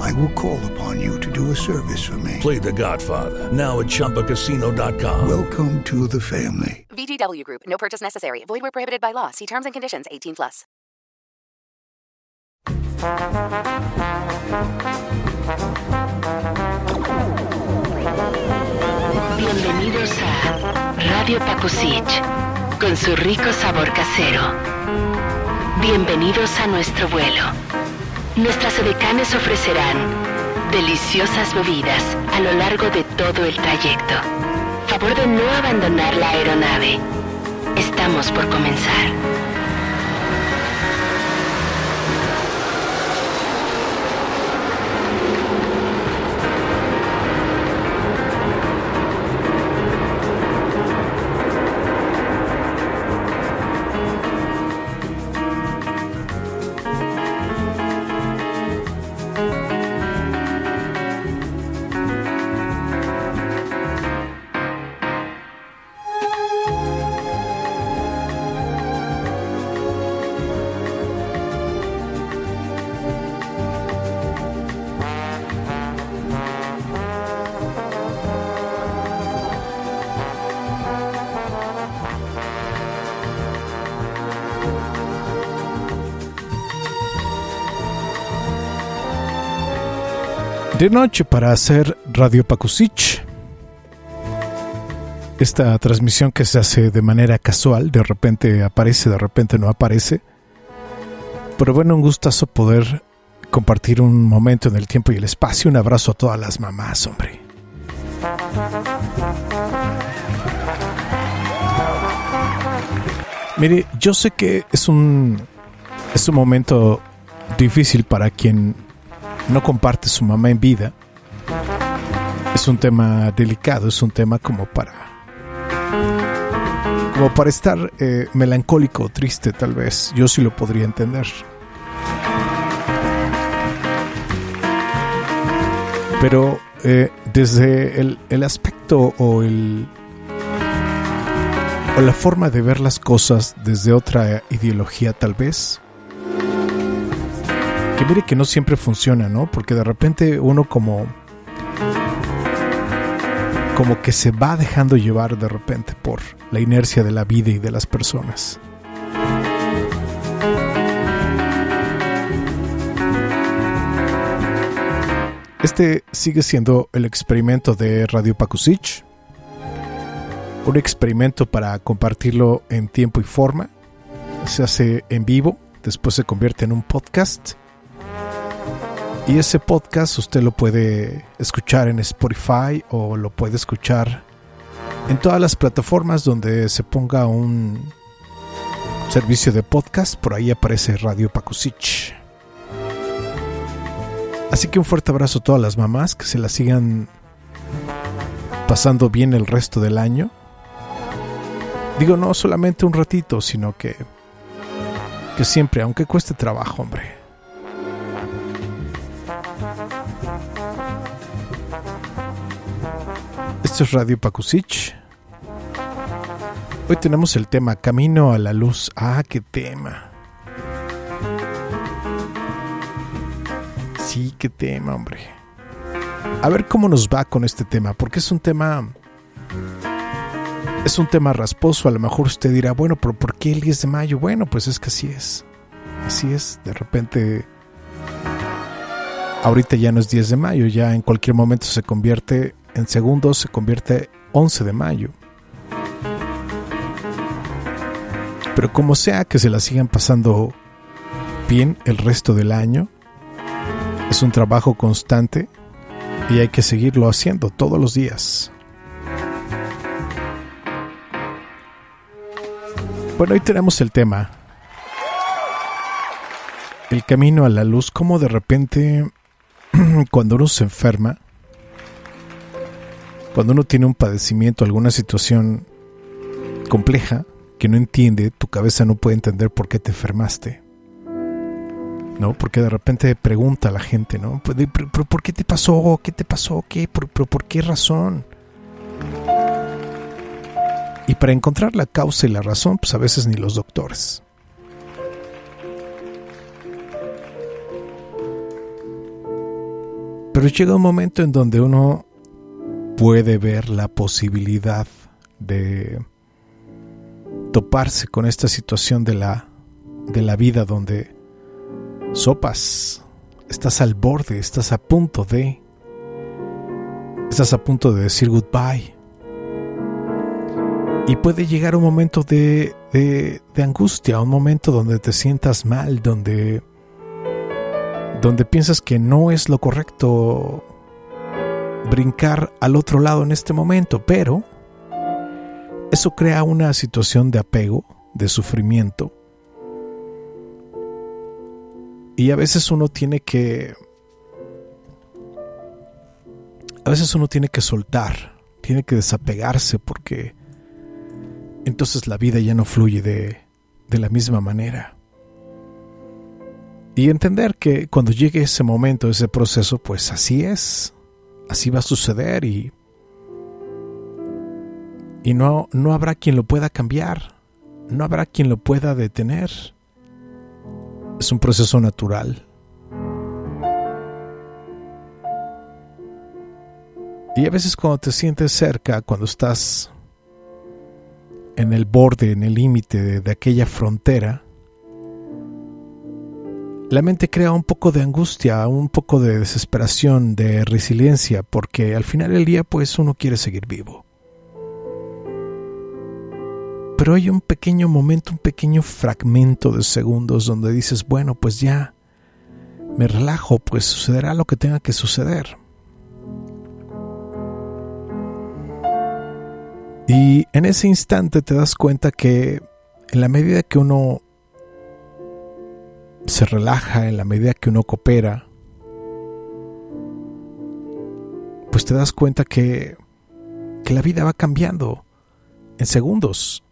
I will call upon you to do a service for me. Play The Godfather now at ChumbaCasino.com. Welcome to the family. VGW Group. No purchase necessary. Void where prohibited by law. See terms and conditions. 18 plus. Bienvenidos a Radio Pakusich, con su rico sabor casero. Bienvenidos a nuestro vuelo. Nuestras edecanes ofrecerán deliciosas bebidas a lo largo de todo el trayecto. Favor de no abandonar la aeronave. Estamos por comenzar. De noche para hacer Radio Pakusich. Esta transmisión que se hace de manera casual, de repente aparece, de repente no aparece. Pero bueno, un gustazo poder compartir un momento en el tiempo y el espacio. Un abrazo a todas las mamás, hombre. Mire, yo sé que es un es un momento difícil para quien no comparte su mamá en vida. Es un tema delicado, es un tema como para como para estar eh, melancólico o triste tal vez. Yo sí lo podría entender. Pero eh, desde el, el aspecto o el o la forma de ver las cosas desde otra ideología tal vez, que mire que no siempre funciona, ¿no? Porque de repente uno como como que se va dejando llevar de repente por la inercia de la vida y de las personas. Este sigue siendo el experimento de Radio Pakusich, un experimento para compartirlo en tiempo y forma. Se hace en vivo, después se convierte en un podcast y ese podcast usted lo puede escuchar en Spotify o lo puede escuchar en todas las plataformas donde se ponga un servicio de podcast. Por ahí aparece Radio Pakusich. Así que un fuerte abrazo a todas las mamás que se la sigan pasando bien el resto del año. Digo, no solamente un ratito, sino que, que siempre, aunque cueste trabajo, hombre. Esto es Radio Pakusich. Hoy tenemos el tema Camino a la Luz. Ah, qué tema. Sí, qué tema, hombre. A ver cómo nos va con este tema, porque es un tema... Es un tema rasposo, a lo mejor usted dirá, bueno, pero ¿por qué el 10 de mayo? Bueno, pues es que así es. Así es, de repente... Ahorita ya no es 10 de mayo, ya en cualquier momento se convierte en segundos se convierte 11 de mayo. Pero como sea que se la sigan pasando bien el resto del año, es un trabajo constante y hay que seguirlo haciendo todos los días. Bueno, hoy tenemos el tema. El camino a la luz, como de repente cuando uno se enferma, cuando uno tiene un padecimiento, alguna situación compleja, que no entiende, tu cabeza no puede entender por qué te enfermaste. ¿No? Porque de repente pregunta a la gente, ¿no? Pues, ¿Pero, por qué te pasó? ¿Qué te pasó? ¿Qué? ¿Por, por qué razón? Y para encontrar la causa y la razón, pues a veces ni los doctores. Pero llega un momento en donde uno puede ver la posibilidad de toparse con esta situación de la, de la vida donde sopas, estás al borde, estás a punto de, estás a punto de decir goodbye. Y puede llegar un momento de, de, de angustia, un momento donde te sientas mal, donde, donde piensas que no es lo correcto brincar al otro lado en este momento, pero eso crea una situación de apego, de sufrimiento. Y a veces uno tiene que... A veces uno tiene que soltar, tiene que desapegarse porque entonces la vida ya no fluye de, de la misma manera. Y entender que cuando llegue ese momento, ese proceso, pues así es, así va a suceder y y no, no habrá quien lo pueda cambiar, no habrá quien lo pueda detener. Es un proceso natural. Y a veces cuando te sientes cerca, cuando estás en el borde, en el límite de, de, aquella frontera, la mente crea un poco de angustia, un poco de desesperación, de resiliencia, porque al final del día pues uno quiere seguir vivo pero hay un pequeño momento, un pequeño fragmento de segundos donde dices, bueno, pues ya, me relajo, pues sucederá lo que tenga que suceder. Y en ese instante te das cuenta que en la medida que uno se relaja, en la medida que uno coopera, pues te das cuenta que, que la vida va cambiando en segundos.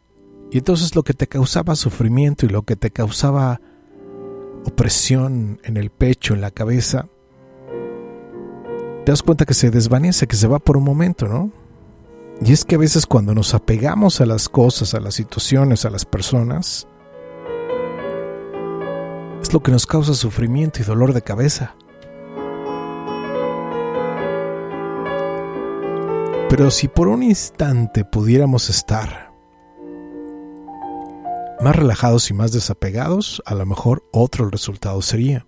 Y entonces lo que te causaba sufrimiento y lo que te causaba opresión en el pecho, en la cabeza, te das cuenta que se desvanece, que se va por un momento, ¿no? Y es que a veces cuando nos apegamos a las cosas, a las situaciones, a las personas, es lo que nos causa sufrimiento y dolor de cabeza. Pero si por un instante pudiéramos estar más relajados y más desapegados, a lo mejor otro resultado sería.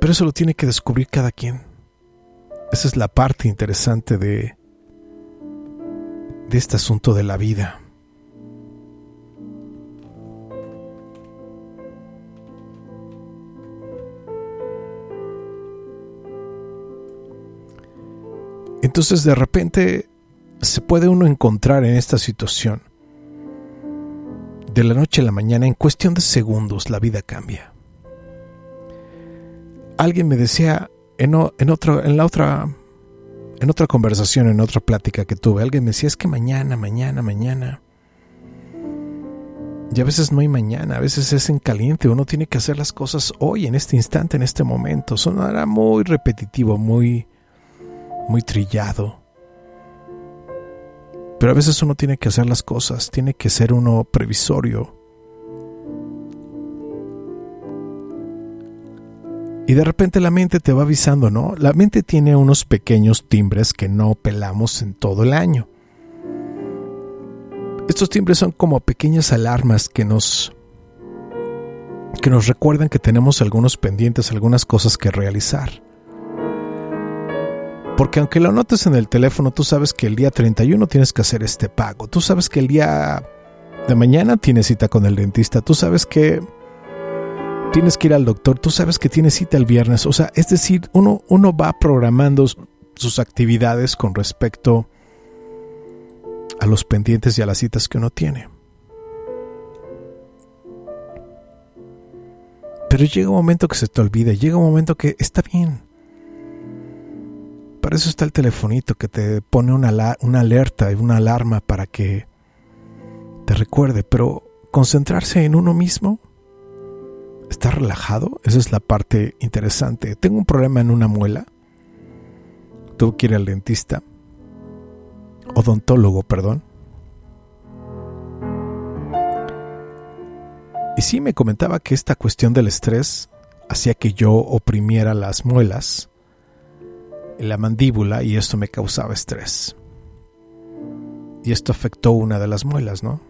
Pero eso lo tiene que descubrir cada quien. Esa es la parte interesante de, de este asunto de la vida. Entonces de repente se puede uno encontrar en esta situación de la noche a la mañana, en cuestión de segundos, la vida cambia. Alguien me decía en, en, otro, en la otra en otra conversación, en otra plática que tuve, alguien me decía, es que mañana, mañana, mañana. Y a veces no hay mañana, a veces es en caliente, uno tiene que hacer las cosas hoy, en este instante, en este momento. Sonará muy repetitivo, muy, muy trillado. Pero a veces uno tiene que hacer las cosas, tiene que ser uno previsorio. Y de repente la mente te va avisando, ¿no? La mente tiene unos pequeños timbres que no pelamos en todo el año. Estos timbres son como pequeñas alarmas que nos que nos recuerdan que tenemos algunos pendientes, algunas cosas que realizar. Porque aunque lo notes en el teléfono, tú sabes que el día 31 tienes que hacer este pago. Tú sabes que el día de mañana tienes cita con el dentista. Tú sabes que tienes que ir al doctor. Tú sabes que tienes cita el viernes. O sea, es decir, uno, uno va programando sus actividades con respecto a los pendientes y a las citas que uno tiene. Pero llega un momento que se te olvida, llega un momento que está bien para eso está el telefonito que te pone una, una alerta y una alarma para que le recuerde, pero concentrarse en uno mismo, estar relajado, esa es la parte interesante. Tengo un problema en una muela, tuve que ir al dentista, odontólogo, perdón. Y sí me comentaba que esta cuestión del estrés hacía que yo oprimiera las muelas la mandíbula y esto me causaba estrés. Y esto afectó una de las muelas, ¿no?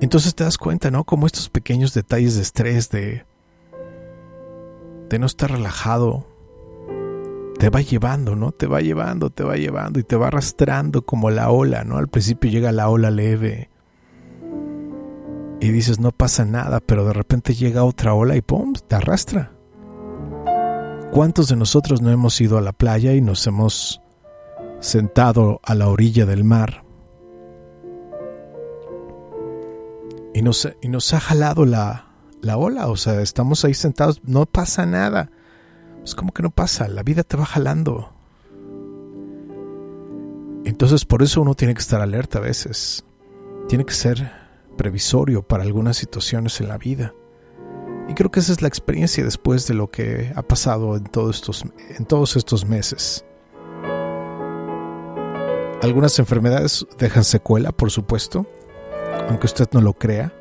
Entonces te das cuenta, ¿no? Como estos pequeños detalles de estrés, de, de no estar relajado, te va llevando, ¿no? Te va llevando, te va llevando y te va arrastrando como la ola, ¿no? Al principio llega la ola leve y dices no pasa nada, pero de repente llega otra ola y ¡pum! te arrastra. ¿Cuántos de nosotros no hemos ido a la playa y nos hemos sentado a la orilla del mar y nos, y nos ha jalado la, la ola? O sea, estamos ahí sentados, no pasa nada. Es como que no pasa, la vida te va jalando. Entonces por eso uno tiene que estar alerta a veces. Tiene que ser previsorio para algunas situaciones en la vida. Y creo que esa es la experiencia después de lo que ha pasado en todos estos, en todos estos meses. Algunas enfermedades dejan secuela, por supuesto, aunque usted no lo crea.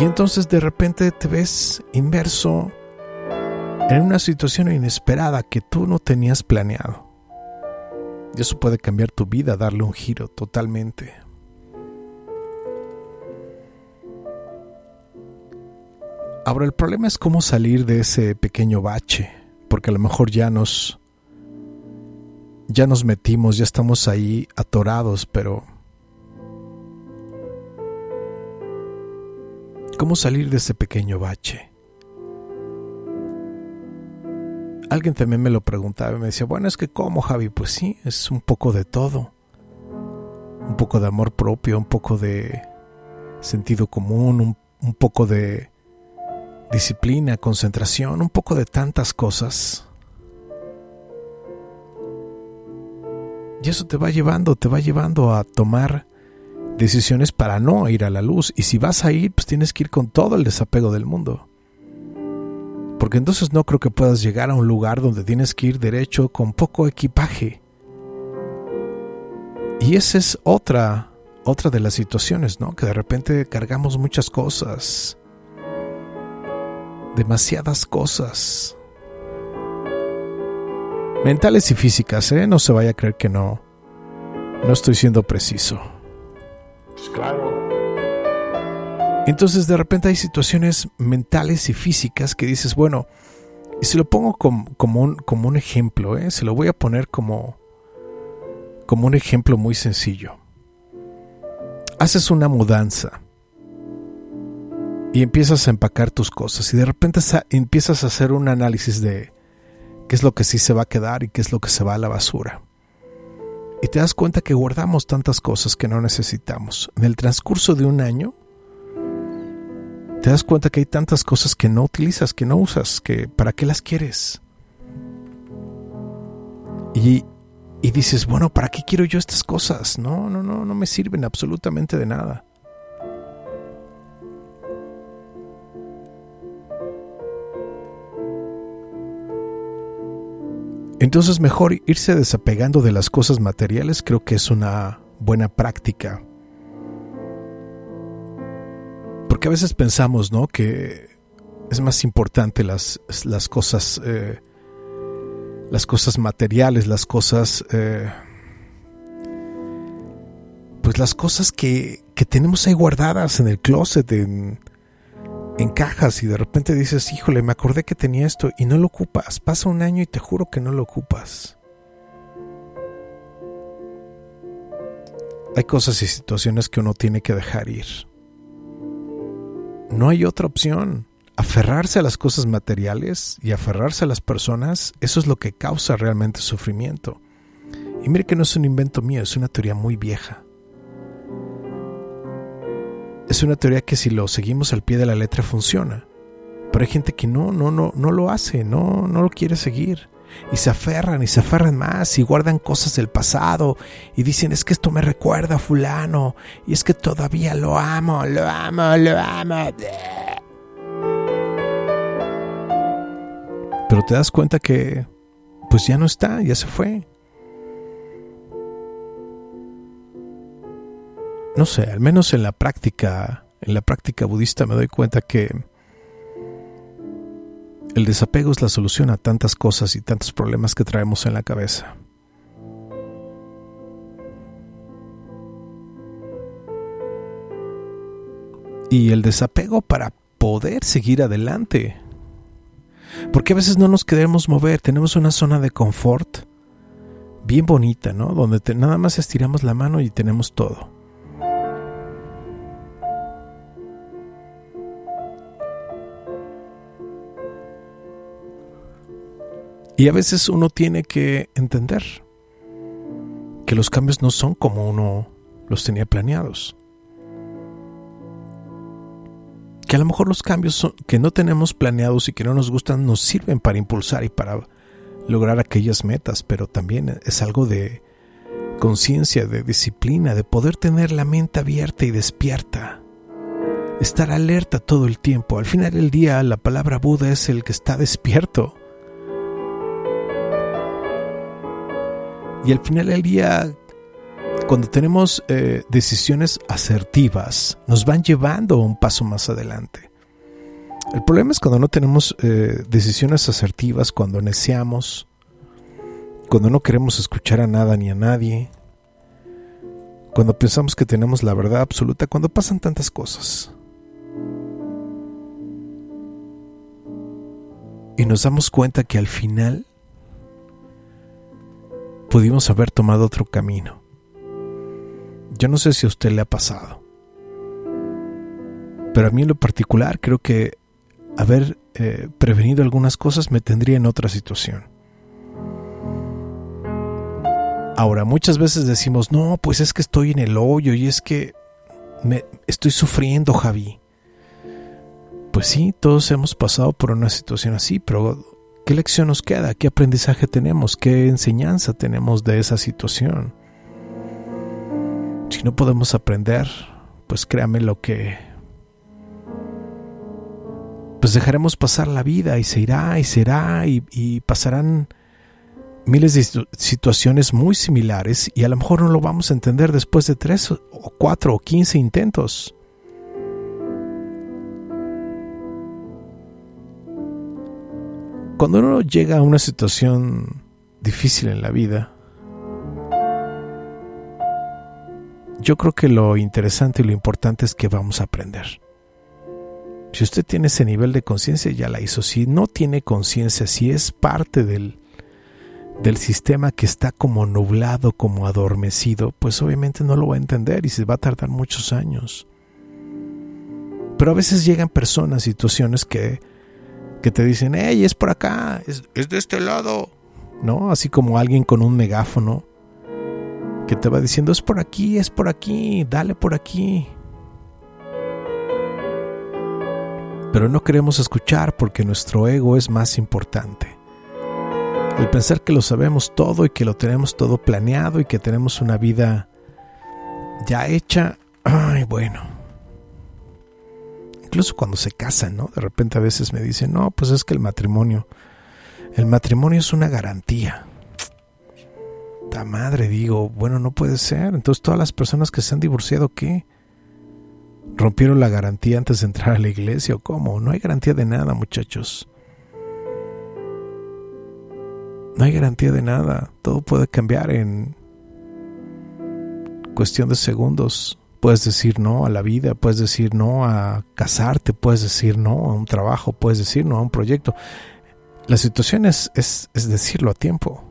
Y entonces de repente te ves inmerso en una situación inesperada que tú no tenías planeado. Y eso puede cambiar tu vida, darle un giro totalmente. Ahora el problema es cómo salir de ese pequeño bache, porque a lo mejor ya nos ya nos metimos, ya estamos ahí atorados, pero ¿cómo salir de ese pequeño bache? Alguien también me lo preguntaba y me decía, bueno, es que ¿cómo, Javi? Pues sí, es un poco de todo. Un poco de amor propio, un poco de sentido común, un, un poco de disciplina, concentración, un poco de tantas cosas. Y eso te va llevando, te va llevando a tomar decisiones para no ir a la luz. Y si vas a ir, pues tienes que ir con todo el desapego del mundo. Porque entonces no creo que puedas llegar a un lugar donde tienes que ir derecho con poco equipaje. Y esa es otra, otra de las situaciones, ¿no? Que de repente cargamos muchas cosas demasiadas cosas. Mentales y físicas, ¿eh? No se vaya a creer que no. No estoy siendo preciso. Pues claro. Entonces de repente hay situaciones mentales y físicas que dices, bueno, y si lo pongo como, como, un, como un ejemplo, ¿eh? se lo voy a poner como, como un ejemplo muy sencillo. Haces una mudanza y empiezas a empacar tus cosas y de repente empiezas a hacer un análisis de qué es lo que sí se va a quedar y qué es lo que se va a la basura. Y te das cuenta que guardamos tantas cosas que no necesitamos. En el transcurso de un año, te das cuenta que hay tantas cosas que no utilizas, que no usas, que para qué las quieres. Y, y dices, bueno, ¿para qué quiero yo estas cosas? No, no, no, no me sirven absolutamente de nada. Entonces mejor irse desapegando de las cosas materiales creo que es una buena práctica. Porque a veces pensamos, ¿no? Que es más importante las, las cosas, eh, las cosas materiales, las cosas, eh, pues las cosas que, que tenemos ahí guardadas en el closet, en, en cajas y de repente dices, híjole, me acordé que tenía esto y no lo ocupas. Pasa un año y te juro que no lo ocupas. Hay cosas y situaciones que uno tiene que dejar ir. No hay otra opción. Aferrarse a las cosas materiales y aferrarse a las personas, eso es lo que causa realmente sufrimiento. Y mire que no es un invento mío, es una teoría muy vieja es una teoría que si lo seguimos al pie de la letra funciona. Pero hay gente que no, no, no, no lo hace, no, no lo quiere seguir. y se aferran y se aferran más y guardan cosas del pasado y dicen es que esto me recuerda a fulano y es que todavía lo amo, lo amo, lo amo. Pero te das cuenta que pues ya no está, ya se fue. No sé, al menos en la práctica, en la práctica budista me doy cuenta que el desapego es la solución a tantas cosas y tantos problemas que traemos en la cabeza. Y el desapego para poder seguir adelante. Porque a veces no nos queremos mover, tenemos una zona de confort bien bonita, ¿no? Donde nada más estiramos la mano y tenemos todo. Y a veces uno tiene que entender que los cambios no son como uno los tenía planeados. Que a lo mejor los cambios que no tenemos planeados y que no nos gustan nos sirven para impulsar y para lograr aquellas metas, pero también es algo de conciencia, de disciplina, de poder tener la mente abierta y despierta. Estar alerta todo el tiempo. Al final del día la palabra Buda es el que está despierto Y al final del día, cuando tenemos eh, decisiones asertivas, nos van llevando un paso más adelante. El problema es cuando no tenemos eh, decisiones asertivas, cuando neceamos, cuando no queremos escuchar a nada ni a nadie, cuando pensamos que tenemos la verdad absoluta, cuando pasan tantas cosas. Y nos damos cuenta que al final pudimos haber tomado otro camino. Yo no sé si a usted le ha pasado, pero a mí en lo particular creo que haber eh, prevenido algunas cosas me tendría en otra situación. Ahora, muchas veces decimos, no, pues es que estoy en el hoyo y es que me estoy sufriendo, Javi. Pues sí, todos hemos pasado por una situación así, pero ¿Qué lección nos queda? ¿Qué aprendizaje tenemos? ¿Qué enseñanza tenemos de esa situación? Si no podemos aprender, pues créame lo que... Pues dejaremos pasar la vida y se irá y será y, y pasarán miles de situaciones muy similares y a lo mejor no lo vamos a entender después de tres o cuatro o quince intentos. Cuando uno llega a una situación difícil en la vida, yo creo que lo interesante y lo importante es que vamos a aprender. Si usted tiene ese nivel de conciencia, ya la hizo. Si no tiene conciencia, si es parte del, del sistema que está como nublado, como adormecido, pues obviamente no lo va a entender y se va a tardar muchos años. Pero a veces llegan personas, situaciones que que te dicen, hey, es por acá, es, de este lado, ¿no? Así como alguien con un megáfono que te va diciendo, es por aquí, es por aquí, dale por aquí. Pero no queremos escuchar porque nuestro ego es más importante. El pensar que lo sabemos todo y que lo tenemos todo planeado y que tenemos una vida ya hecha, ay, bueno, incluso cuando se casan, ¿no? De repente a veces me dicen, no, pues es que el matrimonio, el matrimonio es una garantía. Ta madre, digo, bueno, no puede ser. Entonces todas las personas que se han divorciado, ¿qué? ¿Rompieron la garantía antes de entrar a la iglesia o cómo? No hay garantía de nada, muchachos. No hay garantía de nada. Todo puede cambiar en cuestión de segundos. Puedes decir no a la vida, puedes decir no a casarte, puedes decir no a un trabajo, puedes decir no a un proyecto. La situación es, es, decirlo a tiempo.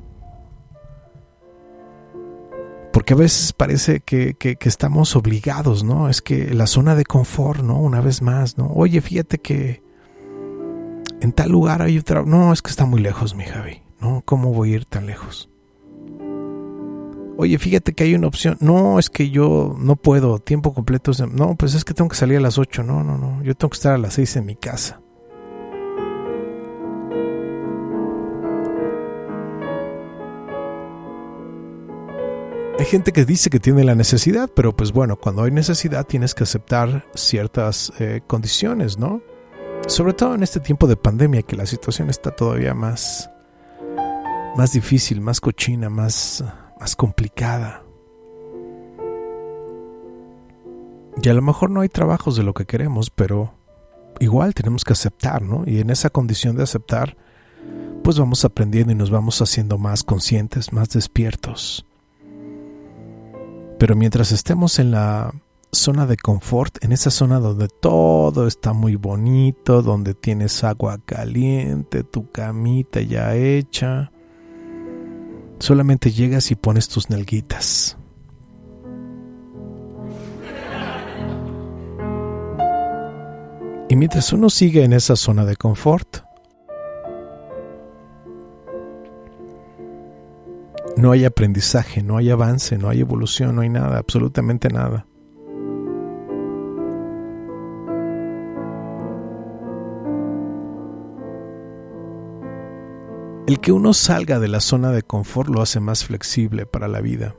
Porque a veces parece que, que, estamos obligados, ¿no? Es que la zona de confort, ¿no? Una vez más, ¿no? Oye, fíjate que en tal lugar hay otra... No, es que está muy lejos, mi Javi. ¿No? ¿Cómo voy a ir tan lejos? Oye, fíjate que hay una opción. No, es que yo no puedo, tiempo completo. No, pues es que tengo que salir a las 8. No, no, no. Yo tengo que estar a las 6 en mi casa. Hay gente que dice que tiene la necesidad, pero pues bueno, cuando hay necesidad tienes que aceptar ciertas eh, condiciones, ¿no? Sobre todo en este tiempo de pandemia que la situación está todavía más, más difícil, más cochina, más, más complicada. Y a lo mejor no hay trabajos de lo que queremos, pero igual tenemos que aceptar, ¿no? Y en esa condición de aceptar, pues vamos aprendiendo y nos vamos haciendo más conscientes, más despiertos. Pero mientras estemos en la zona de confort, en esa zona donde todo está muy bonito, donde tienes agua caliente, tu camita ya hecha, solamente llegas y pones tus nalguitas. Y mientras uno sigue en esa zona de confort, no hay aprendizaje, no hay avance, no hay evolución, no hay nada, absolutamente nada. El que uno salga de la zona de confort lo hace más flexible para la vida.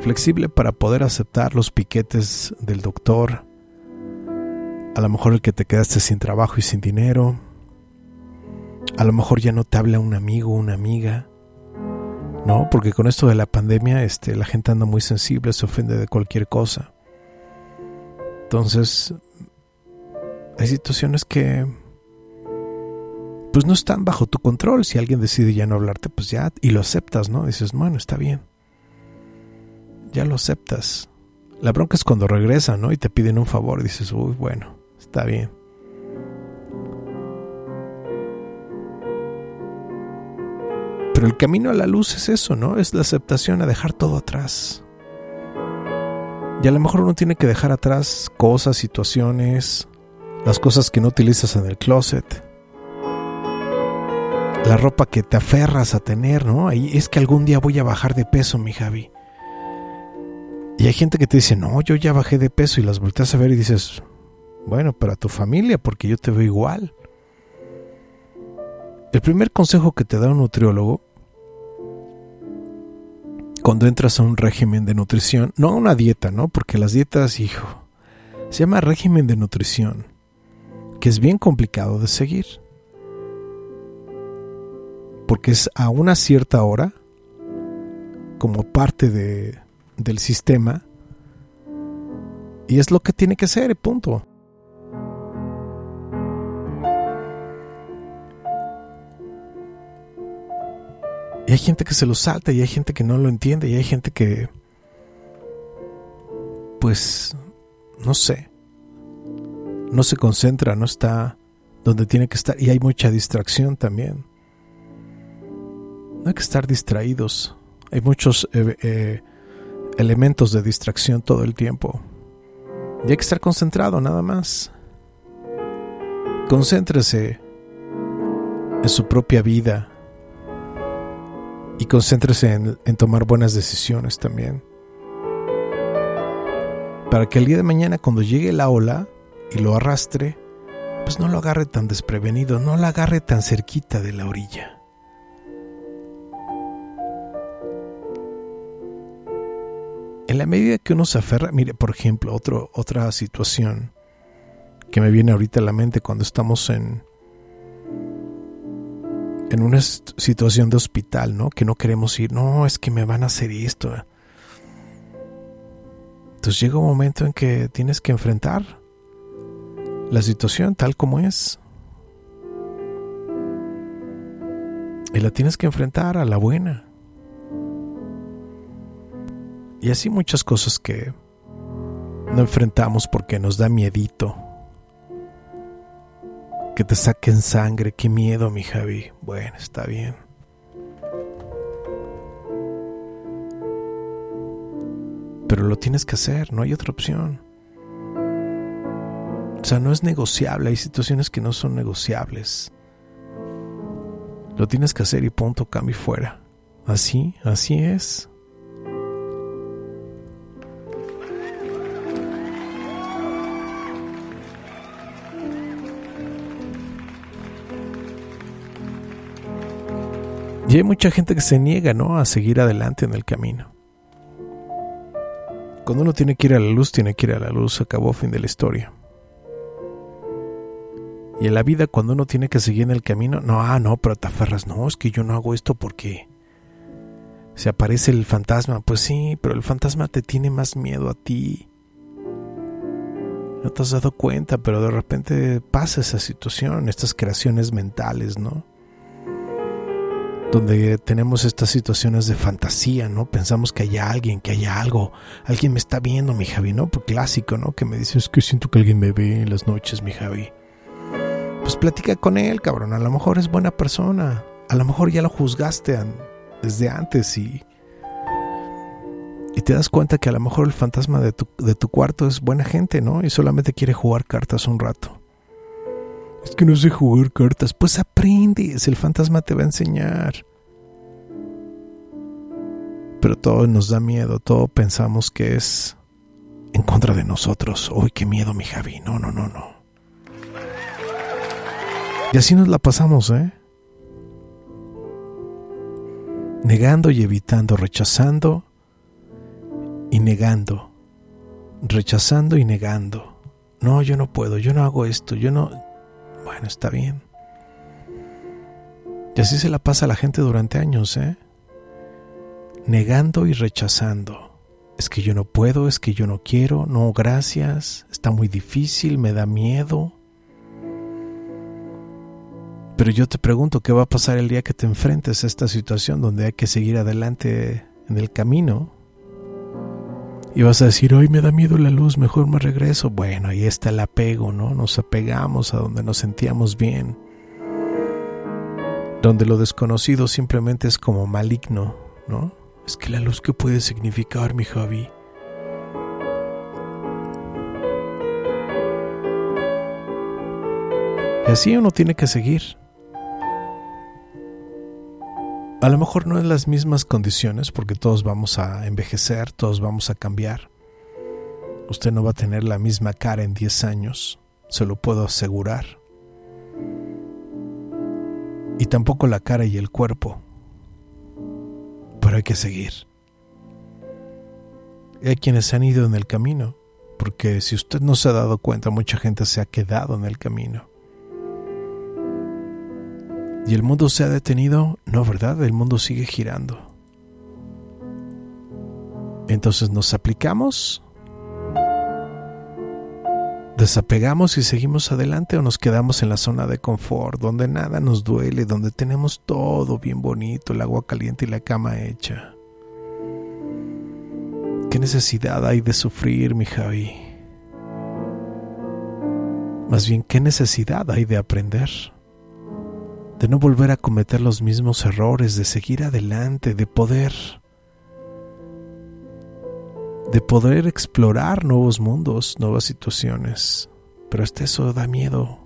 Flexible para poder aceptar los piquetes del doctor, a lo mejor el que te quedaste sin trabajo y sin dinero. A lo mejor ya no te habla un amigo una amiga. No, porque con esto de la pandemia este, la gente anda muy sensible, se ofende de cualquier cosa. Entonces, hay situaciones que pues no están bajo tu control. Si alguien decide ya no hablarte, pues ya, y lo aceptas, ¿no? Dices, bueno, está bien. Ya lo aceptas. La bronca es cuando regresan, ¿no? Y te piden un favor, dices, uy, bueno. Está bien. Pero el camino a la luz es eso, ¿no? Es la aceptación a dejar todo atrás. Y a lo mejor uno tiene que dejar atrás cosas, situaciones, las cosas que no utilizas en el closet, la ropa que te aferras a tener, ¿no? Ahí es que algún día voy a bajar de peso, mi Javi. Y hay gente que te dice, no, yo ya bajé de peso y las volteas a ver y dices, bueno, para tu familia, porque yo te veo igual. El primer consejo que te da un nutriólogo cuando entras a un régimen de nutrición, no a una dieta, ¿no? Porque las dietas, hijo, se llama régimen de nutrición, que es bien complicado de seguir. Porque es a una cierta hora, como parte de, del sistema, y es lo que tiene que ser, punto. Y hay gente que se lo salta y hay gente que no lo entiende y hay gente que, pues, no sé, no se concentra, no está donde tiene que estar y hay mucha distracción también. Hay que estar distraídos. Hay muchos eh, eh, elementos de distracción todo el tiempo. Y hay que estar concentrado nada más. Concéntrese en su propia vida, y concéntrese en, en, tomar buenas decisiones también. Para que el día de mañana cuando llegue la ola y lo arrastre, pues no lo agarre tan desprevenido, no lo agarre tan cerquita de la orilla. En la medida que uno se aferra, mire, por ejemplo, otro, otra situación que me viene ahorita a la mente cuando estamos en, en una situación de hospital, ¿no? Que no queremos ir, no, es que me van a hacer esto. Entonces llega un momento en que tienes que enfrentar la situación tal como es. Y la tienes que enfrentar a la buena. Y así muchas cosas que no enfrentamos porque nos da miedito que te saquen sangre, qué miedo, mi Javi. Bueno, está bien. Pero lo tienes que hacer, no hay otra opción. O sea, no es negociable, hay situaciones que no son negociables. Lo tienes que hacer y punto, cambio fuera. Así, así es. Y hay mucha gente que se niega, ¿no? A seguir adelante en el camino. Cuando uno tiene que ir a la luz, tiene que ir a la luz, acabó fin de la historia. Y en la vida, cuando uno tiene que seguir en el camino, no, ah, no, pero te aferras, no, es que yo no hago esto porque se aparece el fantasma. Pues sí, pero el fantasma te tiene más miedo a ti. No te has dado cuenta, pero de repente pasa esa situación, estas creaciones mentales, ¿no? Donde tenemos estas situaciones de fantasía, ¿no? Pensamos que haya alguien, que haya algo. Alguien me está viendo, mi Javi, ¿no? Por clásico, ¿no? Que me dice, es que siento que alguien me ve en las noches, mi Javi. Pues platica con él, cabrón. A lo mejor es buena persona. A lo mejor ya lo juzgaste desde antes y y te das cuenta que a lo mejor el fantasma de tu, de tu cuarto es buena gente, ¿no? Y solamente quiere jugar cartas un rato. Es que no sé jugar cartas. Pues aprendes, el fantasma te va a enseñar. Pero todo nos da miedo, todo pensamos que es en contra de nosotros. Uy, qué miedo, mi Javi. No, no, no, no. Y así nos la pasamos, ¿eh? Negando y evitando, rechazando y negando, rechazando y negando. No, yo no puedo, yo no hago esto, yo no... Bueno, está bien. Y así se la pasa a la gente durante años, ¿eh? Negando y rechazando. Es que yo no puedo, es que yo no quiero, no, gracias, está muy difícil, me da miedo. Pero yo te pregunto, ¿qué va a pasar el día que te enfrentes a esta situación donde hay que seguir adelante en el camino? Y vas a decir, hoy me da miedo la luz, mejor me regreso. Bueno, ahí está el apego, ¿no? Nos apegamos a donde nos sentíamos bien. Donde lo desconocido simplemente es como maligno, ¿no? Es que la luz, ¿qué puede significar, mi Javi? Y así uno tiene que seguir. A lo mejor no en las mismas condiciones porque todos vamos a envejecer, todos vamos a cambiar. Usted no va a tener la misma cara en 10 años, se lo puedo asegurar. Y tampoco la cara y el cuerpo. Pero hay que seguir. hay quienes han ido en el camino, porque si usted no se ha dado cuenta, mucha gente se ha quedado en el camino. ¿Y el mundo se ha detenido? No, ¿verdad? El mundo sigue girando. Entonces nos aplicamos, desapegamos y seguimos adelante o nos quedamos en la zona de confort, donde nada nos duele, donde tenemos todo bien bonito, el agua caliente y la cama hecha. ¿Qué necesidad hay de sufrir, mi Javi? Más bien, ¿qué necesidad hay de aprender? De no volver a cometer los mismos errores, de seguir adelante, de poder de poder explorar nuevos mundos, nuevas situaciones. Pero hasta eso da miedo.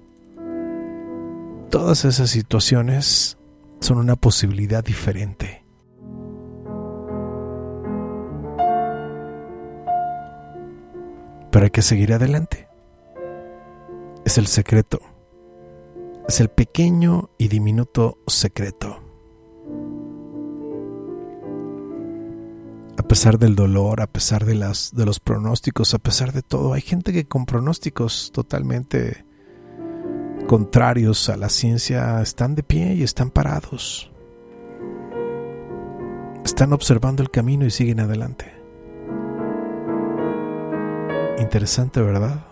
Todas esas situaciones son una posibilidad diferente. Pero hay que seguir adelante. Es el secreto es el pequeño y diminuto secreto. A pesar del dolor, a pesar de, las, de los pronósticos, a pesar de todo, hay gente que con pronósticos totalmente contrarios a la ciencia están de pie y están parados. Están observando el camino y siguen adelante. Interesante, ¿verdad?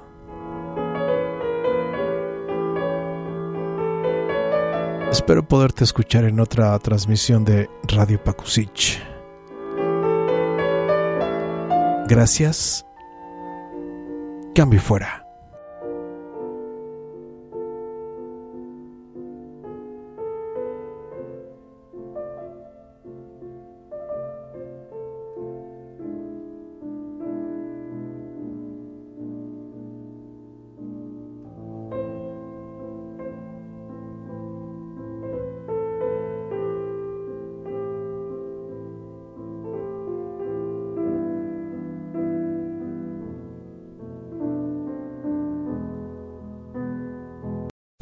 Espero poderte escuchar en otra transmisión de Radio Pakusich. Gracias. Cambio fuera.